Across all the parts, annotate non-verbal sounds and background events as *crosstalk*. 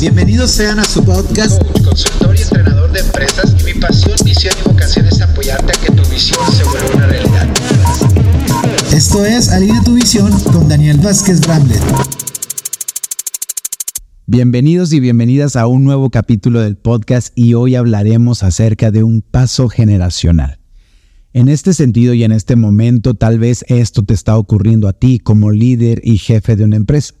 Bienvenidos sean a su podcast. consultor y entrenador de empresas. Y mi pasión, misión y vocación es apoyarte a que tu visión se vuelva una realidad. Esto es Alinea tu visión con Daniel Vázquez Bramlett. Bienvenidos y bienvenidas a un nuevo capítulo del podcast y hoy hablaremos acerca de un paso generacional. En este sentido y en este momento, tal vez esto te está ocurriendo a ti como líder y jefe de una empresa.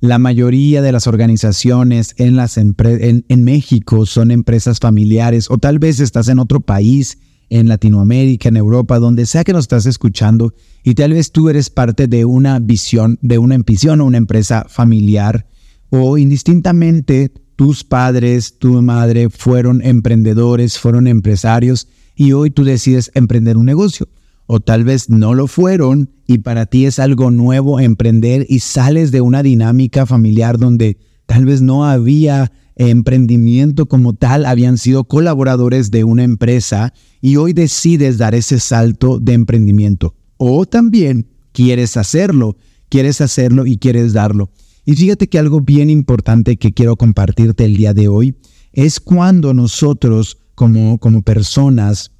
La mayoría de las organizaciones en, México son empresas familiares o tal vez estás en otro país, en Latinoamérica, en Europa, donde sea que nos estás escuchando y tal vez tú eres parte de una visión, de una visión o una empresa familiar o indistintamente tus padres, tu madre fueron emprendedores, fueron empresarios y hoy tú decides emprender un negocio. O tal vez no lo fueron y para ti es algo nuevo emprender y sales de una dinámica familiar donde tal vez no había emprendimiento como tal, habían sido colaboradores de una empresa y hoy decides dar ese salto de emprendimiento. O también quieres hacerlo, quieres hacerlo y quieres darlo. Y fíjate que algo bien importante que quiero compartirte el día de hoy es cuando nosotros como, como personas,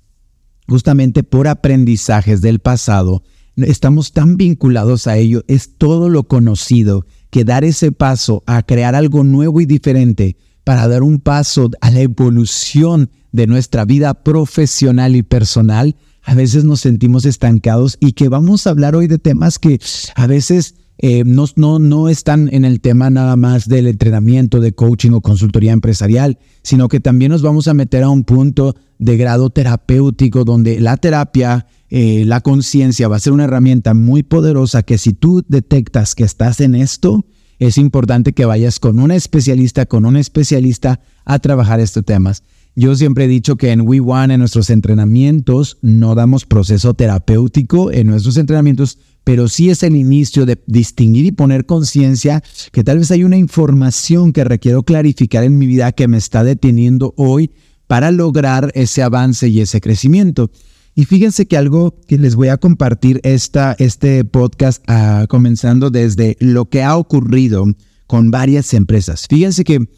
justamente por aprendizajes del pasado, estamos tan vinculados a ello, es todo lo conocido, que dar ese paso a crear algo nuevo y diferente para dar un paso a la evolución de nuestra vida profesional y personal, a veces nos sentimos estancados y que vamos a hablar hoy de temas que a veces eh, no, no, no están en el tema nada más del entrenamiento, de coaching o consultoría empresarial, sino que también nos vamos a meter a un punto de grado terapéutico donde la terapia, eh, la conciencia va a ser una herramienta muy poderosa que si tú detectas que estás en esto, es importante que vayas con una especialista, con un especialista a trabajar estos temas. Yo siempre he dicho que en We One, en nuestros entrenamientos, no damos proceso terapéutico en nuestros entrenamientos, pero sí es el inicio de distinguir y poner conciencia que tal vez hay una información que requiero clarificar en mi vida que me está deteniendo hoy para lograr ese avance y ese crecimiento. Y fíjense que algo que les voy a compartir este podcast ah, comenzando desde lo que ha ocurrido con varias empresas. Fíjense que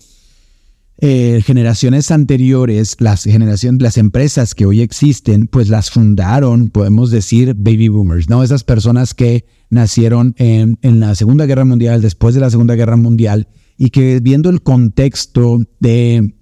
eh, generaciones anteriores, las generaciones, las empresas que hoy existen, pues las fundaron, podemos decir, baby boomers, ¿no? Esas personas que nacieron en, en la Segunda Guerra Mundial, después de la Segunda Guerra Mundial, y que viendo el contexto de,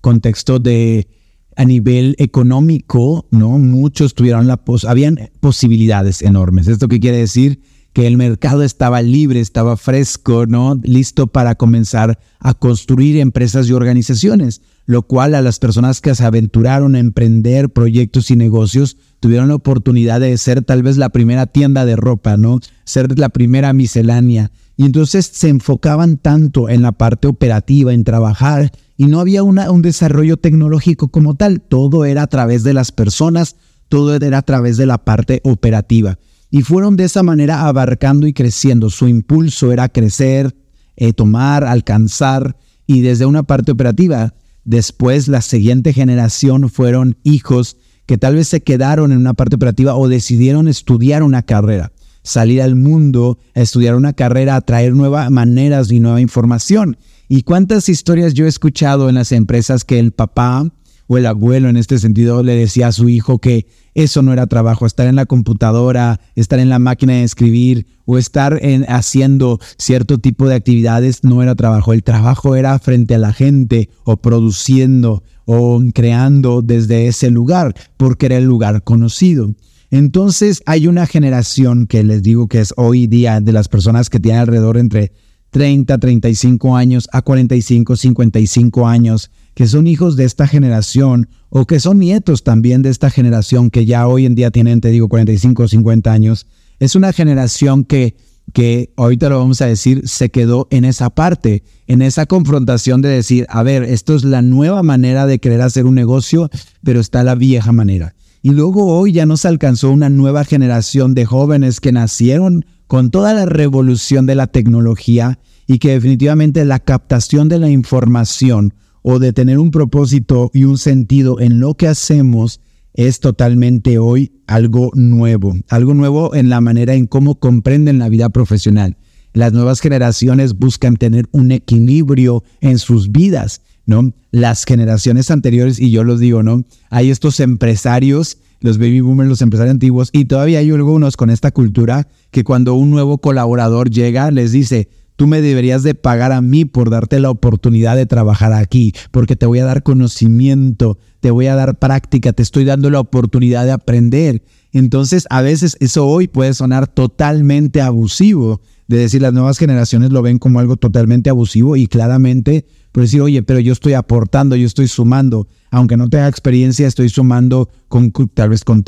contexto de, a nivel económico, ¿no? Muchos tuvieron la pos habían posibilidades enormes. ¿Esto qué quiere decir? que el mercado estaba libre, estaba fresco, ¿no? Listo para comenzar a construir empresas y organizaciones, lo cual a las personas que se aventuraron a emprender proyectos y negocios tuvieron la oportunidad de ser tal vez la primera tienda de ropa, ¿no? Ser la primera miscelánea. Y entonces se enfocaban tanto en la parte operativa, en trabajar, y no había un desarrollo tecnológico como tal. Todo era a través de las personas, todo era a través de la parte operativa y fueron de esa manera abarcando y creciendo. Su impulso era crecer, eh, tomar, alcanzar y desde una parte operativa. Después la siguiente generación fueron hijos que tal vez se quedaron en una parte operativa o decidieron estudiar una carrera, salir al mundo, estudiar una carrera, traer nuevas maneras y nueva información. ¿Y cuántas historias yo he escuchado en las empresas que el papá o el abuelo en este sentido le decía a su hijo que eso no era trabajo, estar en la computadora, estar en la máquina de escribir o estar en, haciendo cierto tipo de actividades no era trabajo. El trabajo era frente a la gente o produciendo o creando desde ese lugar porque era el lugar conocido. Entonces hay una generación que les digo que es hoy día de las personas que tienen alrededor entre 30, 35 años a 45, 55 años que son hijos de esta generación o que son nietos también de esta generación que ya hoy en día tienen, te digo, 45 o 50 años, es una generación que que ahorita lo vamos a decir, se quedó en esa parte, en esa confrontación de decir, a ver, esto es la nueva manera de querer hacer un negocio, pero está la vieja manera. Y luego hoy ya nos alcanzó una nueva generación de jóvenes que nacieron con toda la revolución de la tecnología y que definitivamente la captación de la información o de tener un propósito y un sentido en lo que hacemos es totalmente hoy algo nuevo, algo nuevo en la manera en cómo comprenden la vida profesional. Las nuevas generaciones buscan tener un equilibrio en sus vidas, ¿no? Las generaciones anteriores, y yo los digo, ¿no? Hay estos empresarios, los baby boomers, los empresarios antiguos, y todavía hay algunos con esta cultura que cuando un nuevo colaborador llega, les dice, Tú me deberías de pagar a mí por darte la oportunidad de trabajar aquí, porque te voy a dar conocimiento, te voy a dar práctica, te estoy dando la oportunidad de aprender. Entonces, a veces eso hoy puede sonar totalmente abusivo, de decir las nuevas generaciones lo ven como algo totalmente abusivo y claramente, por decir, oye, pero yo estoy aportando, yo estoy sumando, aunque no tenga experiencia, estoy sumando con, tal vez con,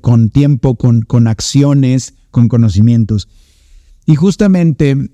con tiempo, con, con acciones, con conocimientos. Y justamente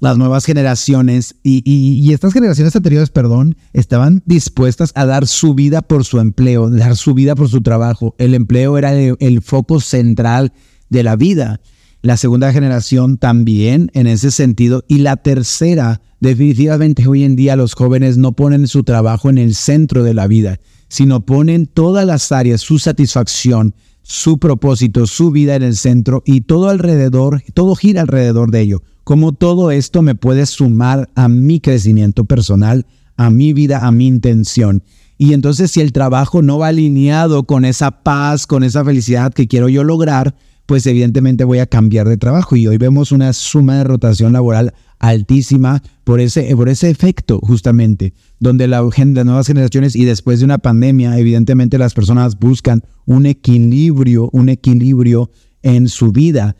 las nuevas generaciones y, estas generaciones anteriores, perdón, estaban dispuestas a dar su vida por su empleo, dar su vida por su trabajo. El empleo era el, foco central de la vida. La segunda generación también en ese sentido. Y la tercera, definitivamente hoy en día los jóvenes no ponen su trabajo en el centro de la vida, sino ponen todas las áreas, su satisfacción, su propósito, su vida en el centro y todo alrededor, todo gira alrededor de ello cómo todo esto me puede sumar a mi crecimiento personal, a mi vida, a mi intención. Y entonces si el trabajo no va alineado con esa paz, con esa felicidad que quiero yo lograr, pues evidentemente voy a cambiar de trabajo. Y hoy vemos una suma de rotación laboral altísima por ese, por ese efecto justamente, donde la, las nuevas generaciones y después de una pandemia, evidentemente las personas buscan un equilibrio, un equilibrio en su vida.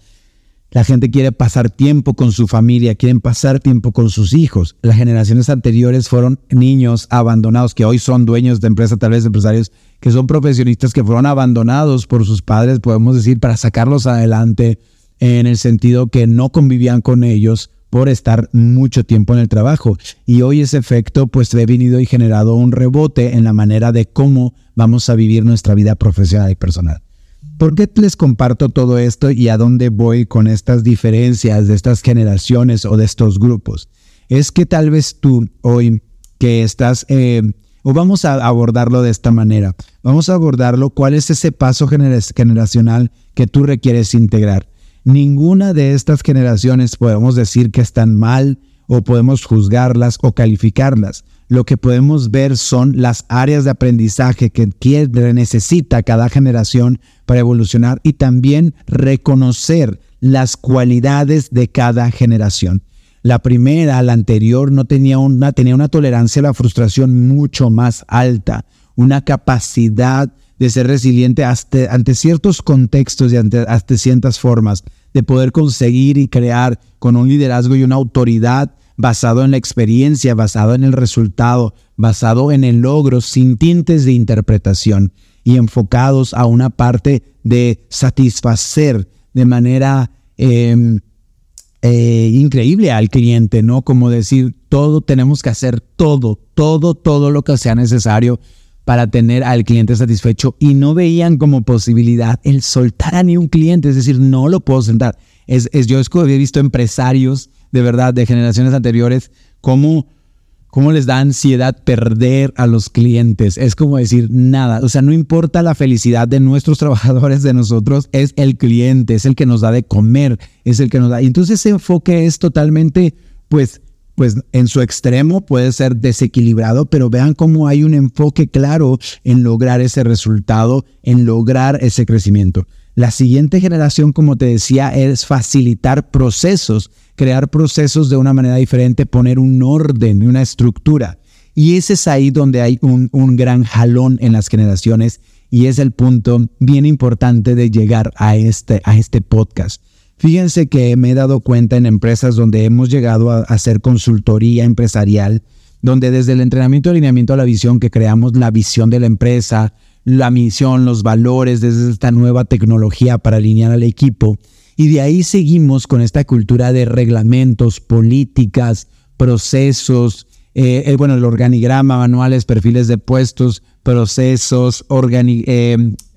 La gente quiere pasar tiempo con su familia, quieren pasar tiempo con sus hijos. Las generaciones anteriores fueron niños abandonados que hoy son dueños de empresas, tal vez empresarios que son profesionistas que fueron abandonados por sus padres, podemos decir, para sacarlos adelante en el sentido que no convivían con ellos por estar mucho tiempo en el trabajo. Y hoy ese efecto pues ha venido y generado un rebote en la manera de cómo vamos a vivir nuestra vida profesional y personal. ¿Por qué les comparto todo esto y a dónde voy con estas diferencias de estas generaciones o de estos grupos? Es que tal vez tú hoy que estás, eh, o vamos a abordarlo de esta manera, vamos a abordarlo, cuál es ese paso generacional que tú requieres integrar. Ninguna de estas generaciones podemos decir que están mal o podemos juzgarlas o calificarlas lo que podemos ver son las áreas de aprendizaje que necesita cada generación para evolucionar y también reconocer las cualidades de cada generación. La primera, la anterior, no tenía una, tenía una tolerancia a la frustración mucho más alta, una capacidad de ser resiliente ante ciertos contextos y ante, ciertas formas, de poder conseguir y crear con un liderazgo y una autoridad basado en la experiencia, basado en el resultado, basado en el logro, sin tintes de interpretación y enfocados a una parte de satisfacer de manera em, eh, increíble al cliente, ¿no? Como decir, todo tenemos que hacer todo, todo, todo lo que sea necesario para tener al cliente satisfecho y no veían como posibilidad el soltar a ni un cliente, es decir, no lo puedo sentar. Es, es, yo he visto empresarios de verdad de generaciones anteriores, cómo, cómo les da ansiedad perder a los clientes. Es como decir nada, o sea, no importa la felicidad de nuestros *laughs* trabajadores, de nosotros, es el cliente, es el que nos da de comer, es el que nos da. Y entonces ese enfoque es totalmente, pues, pues en su extremo puede ser desequilibrado, pero vean cómo hay un enfoque claro en lograr ese resultado, en lograr ese crecimiento. La siguiente generación, como te decía, es facilitar procesos crear procesos de una manera diferente, poner un orden, una estructura. Y ese es ahí donde hay un, gran jalón en las generaciones y es el punto bien importante de llegar a este, a este podcast. Fíjense que me he dado cuenta en empresas donde hemos llegado a hacer consultoría empresarial, donde desde el entrenamiento, alineamiento a la visión que creamos, la visión de la empresa, la misión, los valores, desde esta nueva tecnología para alinear al equipo, Y de ahí seguimos con esta cultura de reglamentos, políticas, procesos, eh, bueno, el organigrama, manuales, perfiles de puestos, procesos, eh,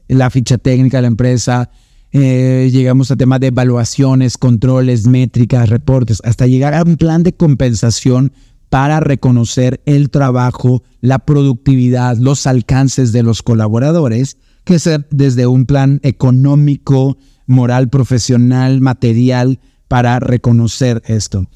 la ficha técnica de la empresa, eh, llegamos a temas de evaluaciones, controles, métricas, reportes, hasta llegar a un plan de compensación para reconocer el trabajo, la productividad, los alcances de los colaboradores, que ser desde un plan económico, moral, profesional, material, para reconocer esto.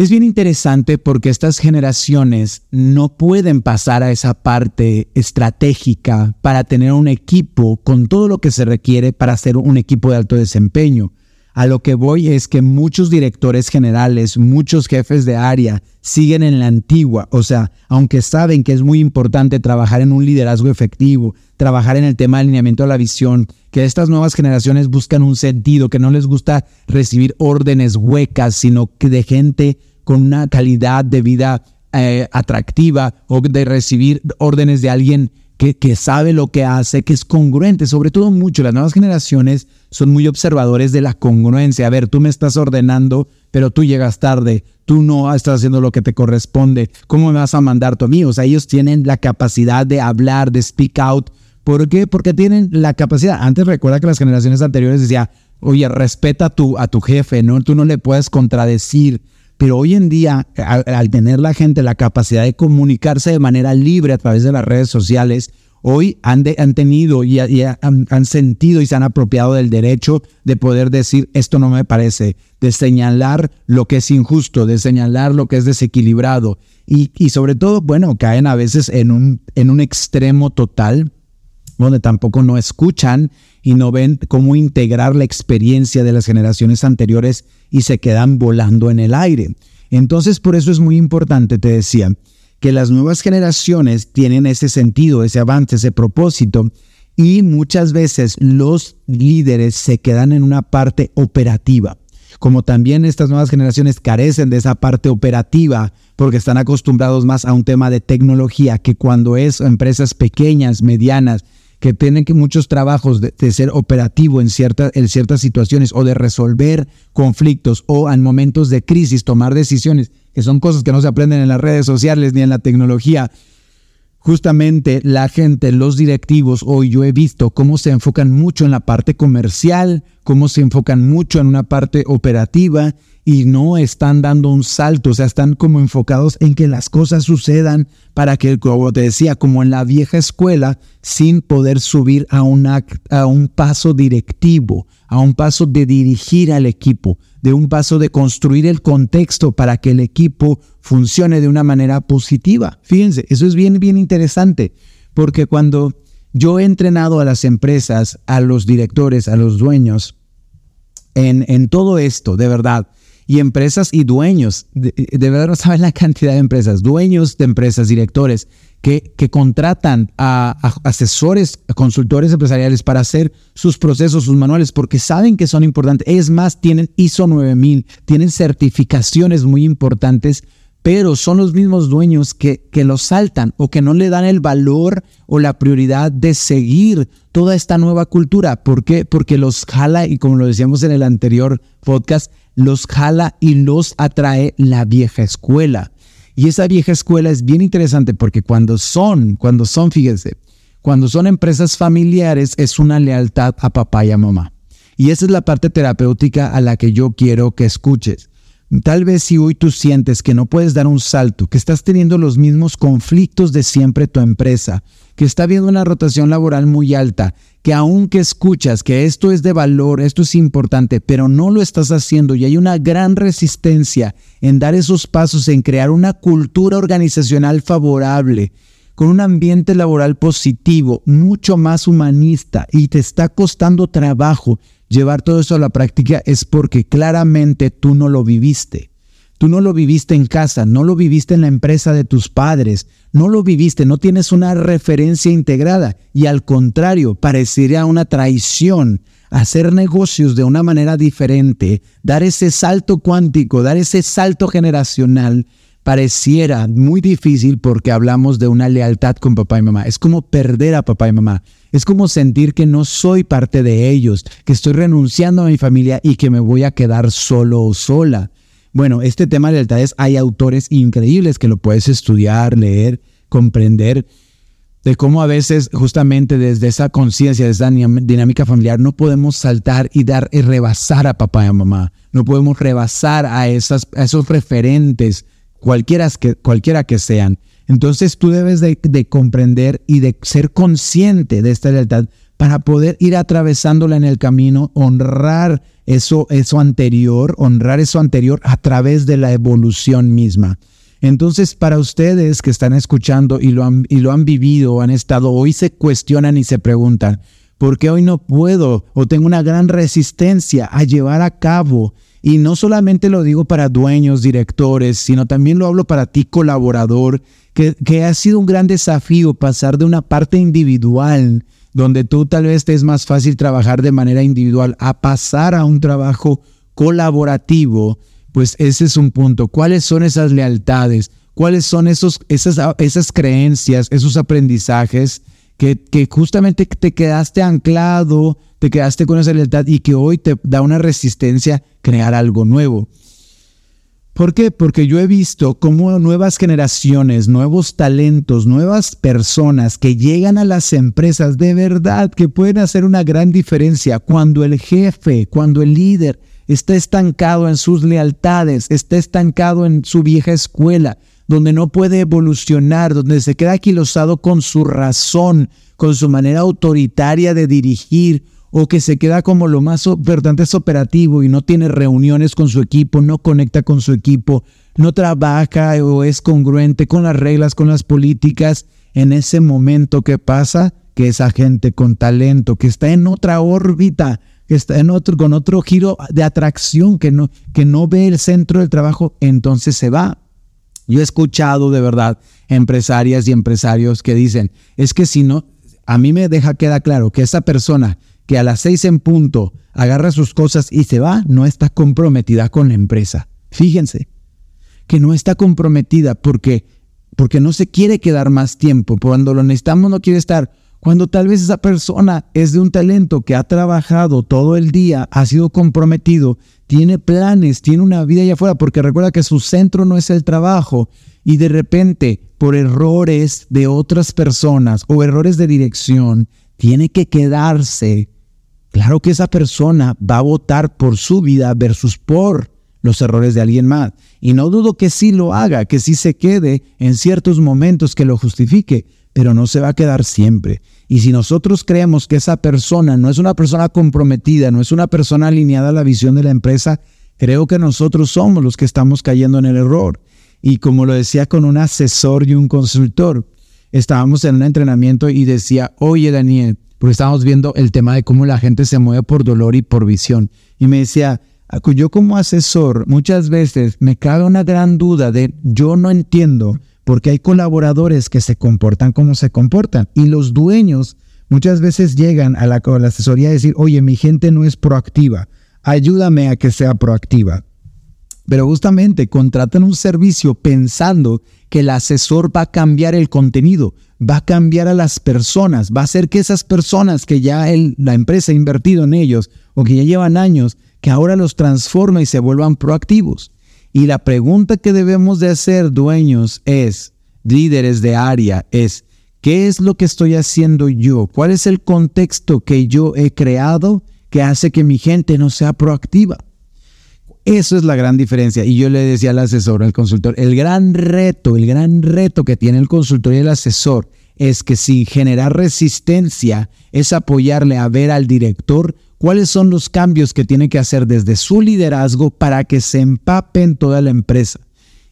Es bien interesante porque estas generaciones no pueden pasar a esa parte estratégica para tener un equipo con todo lo que se requiere para ser un equipo de alto desempeño. A lo que voy es que muchos directores generales, muchos jefes de área siguen en la antigua, o sea, aunque saben que es muy importante trabajar en un liderazgo efectivo, trabajar en el tema de alineamiento a la visión, que estas nuevas generaciones buscan un sentido, que no les gusta recibir órdenes huecas, sino que de gente con una calidad de vida eh, atractiva o de recibir órdenes de alguien que, que, sabe lo que hace, que es congruente, sobre todo mucho. Las nuevas generaciones son muy observadores de la congruencia. A ver, tú me estás ordenando, pero tú llegas tarde, tú no estás haciendo lo que te corresponde. ¿Cómo me vas a mandar tú a mí? O sea, ellos tienen la capacidad de hablar, de speak out. ¿Por qué? Porque tienen la capacidad. Antes recuerda que las generaciones anteriores decía, oye, respeta a tu, a tu jefe, ¿no? Tú no le puedes contradecir. Pero hoy en día, al, tener la gente la capacidad de comunicarse de manera libre a través de las redes sociales, hoy han, han tenido y, han, sentido y se han apropiado del derecho de poder decir esto no me parece, de señalar lo que es injusto, de señalar lo que es desequilibrado. Y, y sobre todo, bueno, caen a veces en un, en un extremo total donde tampoco no escuchan y no ven cómo integrar la experiencia de las generaciones anteriores y se quedan volando en el aire. Entonces, por eso es muy importante, te decía, que las nuevas generaciones tienen ese sentido, ese avance, ese propósito, y muchas veces los líderes se quedan en una parte operativa. Como también estas nuevas generaciones carecen de esa parte operativa porque están acostumbrados más a un tema de tecnología que cuando es empresas pequeñas, medianas, que tienen que muchos trabajos de, ser operativo en, en ciertas situaciones o de resolver conflictos o en momentos de crisis tomar decisiones, que son cosas que no se aprenden en las redes sociales ni en la tecnología. Justamente la gente, los directivos, hoy yo he visto cómo se enfocan mucho en la parte comercial, cómo se enfocan mucho en una parte operativa y no están dando un salto, o sea, están como enfocados en que las cosas sucedan para que, como te decía, como en la vieja escuela, sin poder subir a, a un paso directivo, a un paso de dirigir al equipo, de un paso de construir el contexto para que el equipo funcione de una manera positiva. Fíjense, eso es bien, bien interesante, porque cuando yo he entrenado a las empresas, a los directores, a los dueños, en, en todo esto, de verdad, y empresas y dueños, de, verdad no saben la cantidad de empresas, dueños de empresas, directores, que, contratan a, asesores, a consultores empresariales para hacer sus procesos, sus manuales, porque saben que son importantes. Es más, tienen ISO 9000, tienen certificaciones muy importantes, pero son los mismos dueños que, que los saltan o que no le dan el valor o la prioridad de seguir toda esta nueva cultura. ¿Por qué? Porque los jala, y como lo decíamos en el anterior podcast, los jala y los atrae la vieja escuela. Y esa vieja escuela es bien interesante porque cuando son, cuando son, fíjense, cuando son empresas familiares es una lealtad a papá y a mamá. Y esa es la parte terapéutica a la que yo quiero que escuches. Tal vez si hoy tú sientes que no puedes dar un salto, que estás teniendo los mismos conflictos de siempre tu empresa, que está habiendo una rotación laboral muy alta, que aunque escuchas que esto es de valor, esto es importante, pero no lo estás haciendo y hay una gran resistencia en dar esos pasos, en crear una cultura organizacional favorable, con un ambiente laboral positivo, mucho más humanista y te está costando trabajo llevar todo eso a la práctica es porque claramente tú no lo viviste. Tú no lo viviste en casa, no lo viviste en la empresa de tus padres, no lo viviste, no tienes una referencia integrada y al contrario, parecería una traición hacer negocios de una manera diferente, dar ese salto cuántico, dar ese salto generacional pareciera muy difícil porque hablamos de una lealtad con papá y mamá. Es como perder a papá y mamá. Es como sentir que no soy parte de ellos, que estoy renunciando a mi familia y que me voy a quedar solo o sola. Bueno, este tema de lealtades hay autores increíbles que lo puedes estudiar, leer, comprender de cómo a veces justamente desde esa conciencia, desde esa dinámica familiar, no podemos saltar y dar y rebasar a papá y a mamá. No podemos rebasar a, esas, esos referentes, cualquiera que, cualquiera que sean. Entonces tú debes de, comprender y de ser consciente de esta lealtad para poder ir atravesándola en el camino, honrar eso, eso anterior, honrar eso anterior a través de la evolución misma. Entonces, para ustedes que están escuchando y lo han, y lo han vivido han estado, hoy se cuestionan y se preguntan, ¿por qué hoy no puedo o tengo una gran resistencia a llevar a cabo? Y no solamente lo digo para dueños, directores, sino también lo hablo para ti, colaborador, que, que ha sido un gran desafío pasar de una parte individual, donde tú tal vez te es más fácil trabajar de manera individual, a pasar a un trabajo colaborativo pues ese es un punto. ¿Cuáles son esas lealtades? ¿Cuáles son esos, esas, esas creencias, esos aprendizajes que, que justamente te quedaste anclado, te quedaste con esa lealtad y que hoy te da una resistencia crear algo nuevo? ¿Por qué? Porque yo he visto cómo nuevas generaciones, nuevos talentos, nuevas personas que llegan a las empresas de verdad que pueden hacer una gran diferencia cuando el jefe, cuando el líder está estancado en sus lealtades, está estancado en su vieja escuela, donde no puede evolucionar, donde se queda aquilosado con su razón, con su manera autoritaria de dirigir, o que se queda como lo más importante es operativo y no tiene reuniones con su equipo, no conecta con su equipo, no trabaja o es congruente con las reglas, con las políticas, en ese momento que pasa, que esa gente con talento, que está en otra órbita, que está en otro, con otro giro de atracción, que no, que no ve el centro del trabajo, entonces se va. Yo he escuchado de verdad empresarias y empresarios que dicen, es que si no, a mí me deja queda claro que esa persona que a las seis en punto agarra sus cosas y se va, no está comprometida con la empresa. Fíjense, que no está comprometida porque, porque no se quiere quedar más tiempo. Cuando lo necesitamos no quiere estar cuando tal vez esa persona es de un talento que ha trabajado todo el día, ha sido comprometido, tiene planes, tiene una vida allá afuera, porque recuerda que su centro no es el trabajo y de repente por errores de otras personas o errores de dirección, tiene que quedarse. Claro que esa persona va a votar por su vida versus por los errores de alguien más. Y no dudo que sí lo haga, que sí se quede en ciertos momentos que lo justifique, pero no se va a quedar siempre. Y si nosotros creemos que esa persona no es una persona comprometida, no es una persona alineada a la visión de la empresa, creo que nosotros somos los que estamos cayendo en el error. Y como lo decía con un asesor y un consultor, estábamos en un entrenamiento y decía, oye Daniel, porque estábamos viendo el tema de cómo la gente se mueve por dolor y por visión. Y me decía, yo como asesor muchas veces me cabe una gran duda de yo no entiendo porque hay colaboradores que se comportan como se comportan y los dueños muchas veces llegan a la, asesoría a decir, oye, mi gente no es proactiva, ayúdame a que sea proactiva. Pero justamente contratan un servicio pensando que el asesor va a cambiar el contenido, va a cambiar a las personas, va a hacer que esas personas que ya la empresa ha invertido en ellos o que ya llevan años, que ahora los transforme y se vuelvan proactivos. Y la pregunta que debemos de hacer, dueños, es, líderes de área, es, ¿qué es lo que estoy haciendo yo? ¿Cuál es el contexto que yo he creado que hace que mi gente no sea proactiva? Eso es la gran diferencia. Y yo le decía al asesor, al consultor, el gran reto, el gran reto que tiene el consultor y el asesor es que si generar resistencia es apoyarle a ver al director cuáles son los cambios que tiene que hacer desde su liderazgo para que se empapen toda la empresa.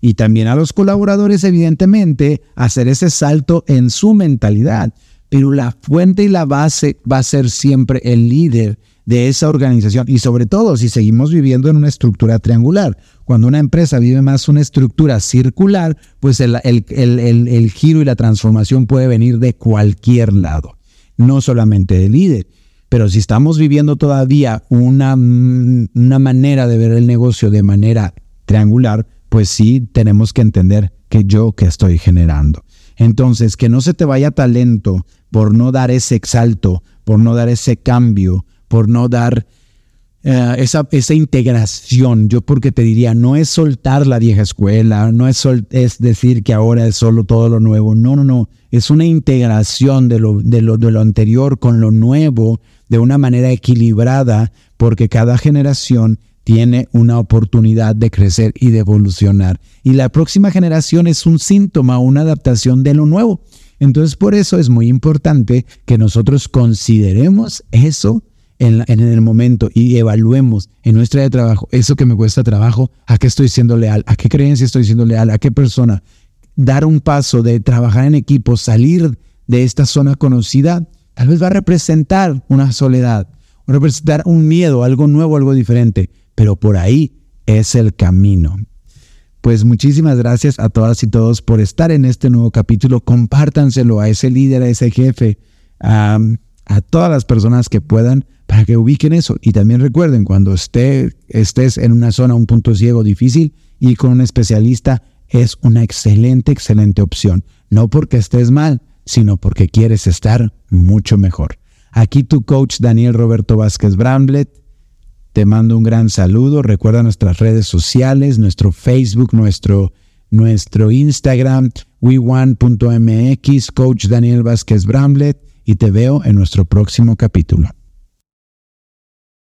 Y también a los colaboradores, evidentemente, hacer ese salto en su mentalidad. Pero la fuente y la base va a ser siempre el líder de esa organización y sobre todo si seguimos viviendo en una estructura triangular. Cuando una empresa vive más una estructura circular, pues el, el giro y la transformación puede venir de cualquier lado, no solamente del líder. Pero si estamos viviendo todavía una, una manera de ver el negocio de manera triangular, pues sí tenemos que entender que yo que estoy generando. Entonces, que no se te vaya talento por no dar ese exalto, por no dar ese cambio, por no dar eh, esa, integración. Yo porque te diría, no es soltar la vieja escuela, no es, es decir que ahora es solo todo lo nuevo. No, no, no. Es una integración de lo, de, lo, de lo anterior con lo nuevo de una manera equilibrada, porque cada generación tiene una oportunidad de crecer y de evolucionar. Y la próxima generación es un síntoma, una adaptación de lo nuevo. Entonces, por eso es muy importante que nosotros consideremos eso en, el momento y evaluemos en nuestra de trabajo eso que me cuesta trabajo, a qué estoy siendo leal, a qué creencia estoy siendo leal, a qué persona. Dar un paso de trabajar en equipo, salir de esta zona conocida, tal vez va a representar una soledad, representar un miedo, algo nuevo, algo diferente, pero por ahí es el camino. Pues muchísimas gracias a todas y todos por estar en este nuevo capítulo. Compártanselo a ese líder, a ese jefe, a, a todas las personas que puedan para que ubiquen eso. Y también recuerden, cuando esté, estés en una zona, un punto ciego difícil, y con un especialista es una excelente, excelente opción. No porque estés mal, sino porque quieres estar mucho mejor. Aquí tu coach Daniel Roberto Vázquez Bramblet. Te mando un gran saludo. Recuerda nuestras redes sociales, nuestro Facebook, nuestro, nuestro Instagram, we1.mx, coach Daniel Vázquez Bramblet. Y te veo en nuestro próximo capítulo.